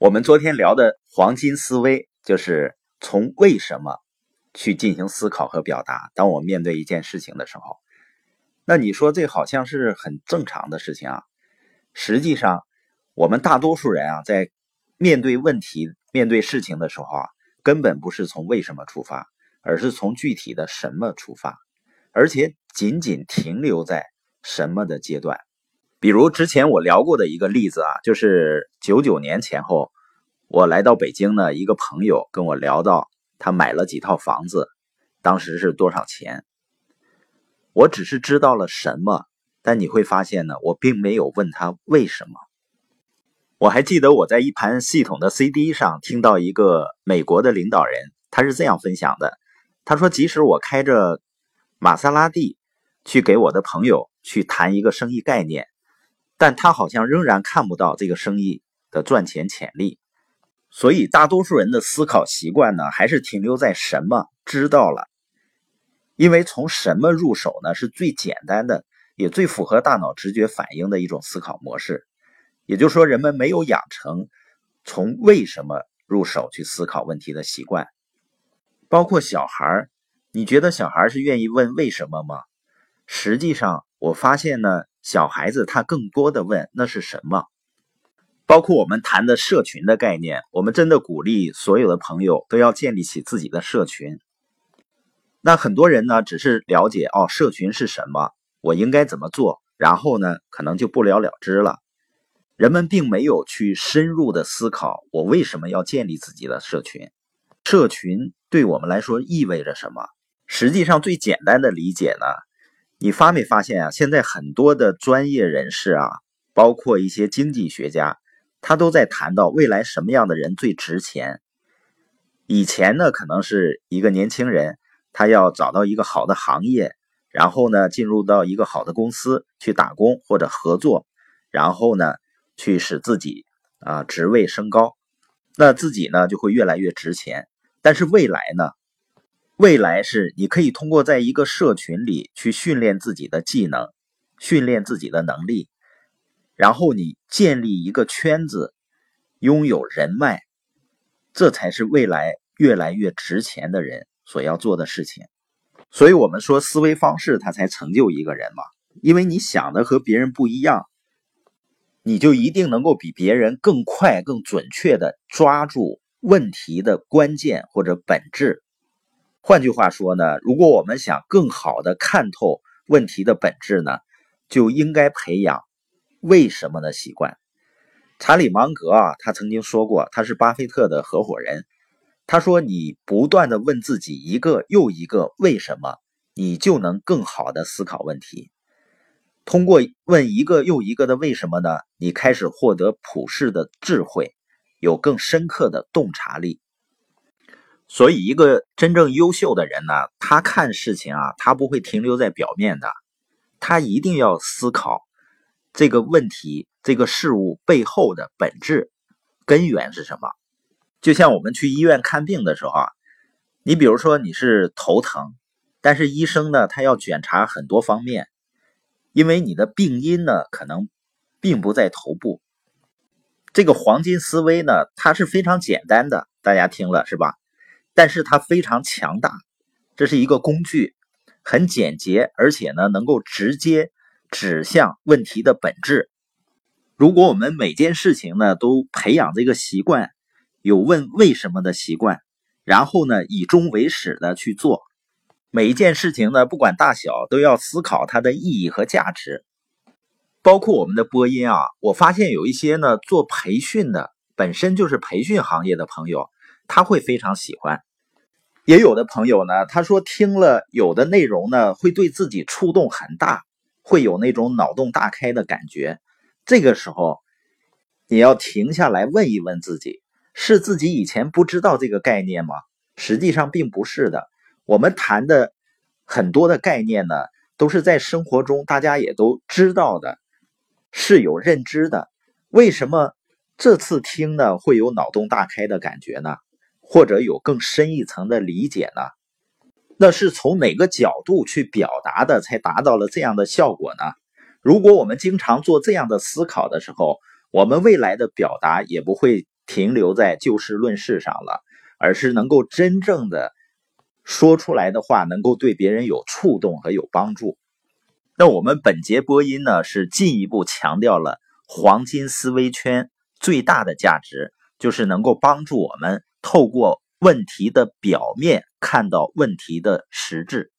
我们昨天聊的黄金思维，就是从为什么去进行思考和表达。当我面对一件事情的时候，那你说这好像是很正常的事情啊。实际上，我们大多数人啊，在面对问题、面对事情的时候啊，根本不是从为什么出发，而是从具体的什么出发，而且仅仅停留在什么的阶段。比如之前我聊过的一个例子啊，就是九九年前后，我来到北京呢，一个朋友跟我聊到他买了几套房子，当时是多少钱。我只是知道了什么，但你会发现呢，我并没有问他为什么。我还记得我在一盘系统的 CD 上听到一个美国的领导人，他是这样分享的：他说，即使我开着玛莎拉蒂去给我的朋友去谈一个生意概念。但他好像仍然看不到这个生意的赚钱潜力，所以大多数人的思考习惯呢，还是停留在什么知道了，因为从什么入手呢，是最简单的，也最符合大脑直觉反应的一种思考模式。也就是说，人们没有养成从为什么入手去思考问题的习惯。包括小孩你觉得小孩是愿意问为什么吗？实际上，我发现呢。小孩子他更多的问那是什么？包括我们谈的社群的概念，我们真的鼓励所有的朋友都要建立起自己的社群。那很多人呢，只是了解哦，社群是什么，我应该怎么做，然后呢，可能就不了了之了。人们并没有去深入的思考，我为什么要建立自己的社群？社群对我们来说意味着什么？实际上，最简单的理解呢？你发没发现啊？现在很多的专业人士啊，包括一些经济学家，他都在谈到未来什么样的人最值钱。以前呢，可能是一个年轻人，他要找到一个好的行业，然后呢，进入到一个好的公司去打工或者合作，然后呢，去使自己啊职位升高，那自己呢就会越来越值钱。但是未来呢？未来是你可以通过在一个社群里去训练自己的技能，训练自己的能力，然后你建立一个圈子，拥有人脉，这才是未来越来越值钱的人所要做的事情。所以，我们说思维方式它才成就一个人嘛，因为你想的和别人不一样，你就一定能够比别人更快、更准确的抓住问题的关键或者本质。换句话说呢，如果我们想更好的看透问题的本质呢，就应该培养为什么的习惯。查理芒格啊，他曾经说过，他是巴菲特的合伙人。他说：“你不断的问自己一个又一个为什么，你就能更好的思考问题。通过问一个又一个的为什么呢，你开始获得普世的智慧，有更深刻的洞察力。”所以，一个真正优秀的人呢，他看事情啊，他不会停留在表面的，他一定要思考这个问题、这个事物背后的本质、根源是什么。就像我们去医院看病的时候啊，你比如说你是头疼，但是医生呢，他要检查很多方面，因为你的病因呢，可能并不在头部。这个黄金思维呢，它是非常简单的，大家听了是吧？但是它非常强大，这是一个工具，很简洁，而且呢能够直接指向问题的本质。如果我们每件事情呢都培养这个习惯，有问为什么的习惯，然后呢以终为始的去做每一件事情呢，不管大小，都要思考它的意义和价值。包括我们的播音啊，我发现有一些呢做培训的，本身就是培训行业的朋友，他会非常喜欢。也有的朋友呢，他说听了有的内容呢，会对自己触动很大，会有那种脑洞大开的感觉。这个时候，你要停下来问一问自己：是自己以前不知道这个概念吗？实际上并不是的。我们谈的很多的概念呢，都是在生活中大家也都知道的，是有认知的。为什么这次听呢会有脑洞大开的感觉呢？或者有更深一层的理解呢？那是从哪个角度去表达的，才达到了这样的效果呢？如果我们经常做这样的思考的时候，我们未来的表达也不会停。留在就事论事上了，而是能够真正的说出来的话，能够对别人有触动和有帮助。那我们本节播音呢，是进一步强调了黄金思维圈最大的价值，就是能够帮助我们透过问题的表面看到问题的实质。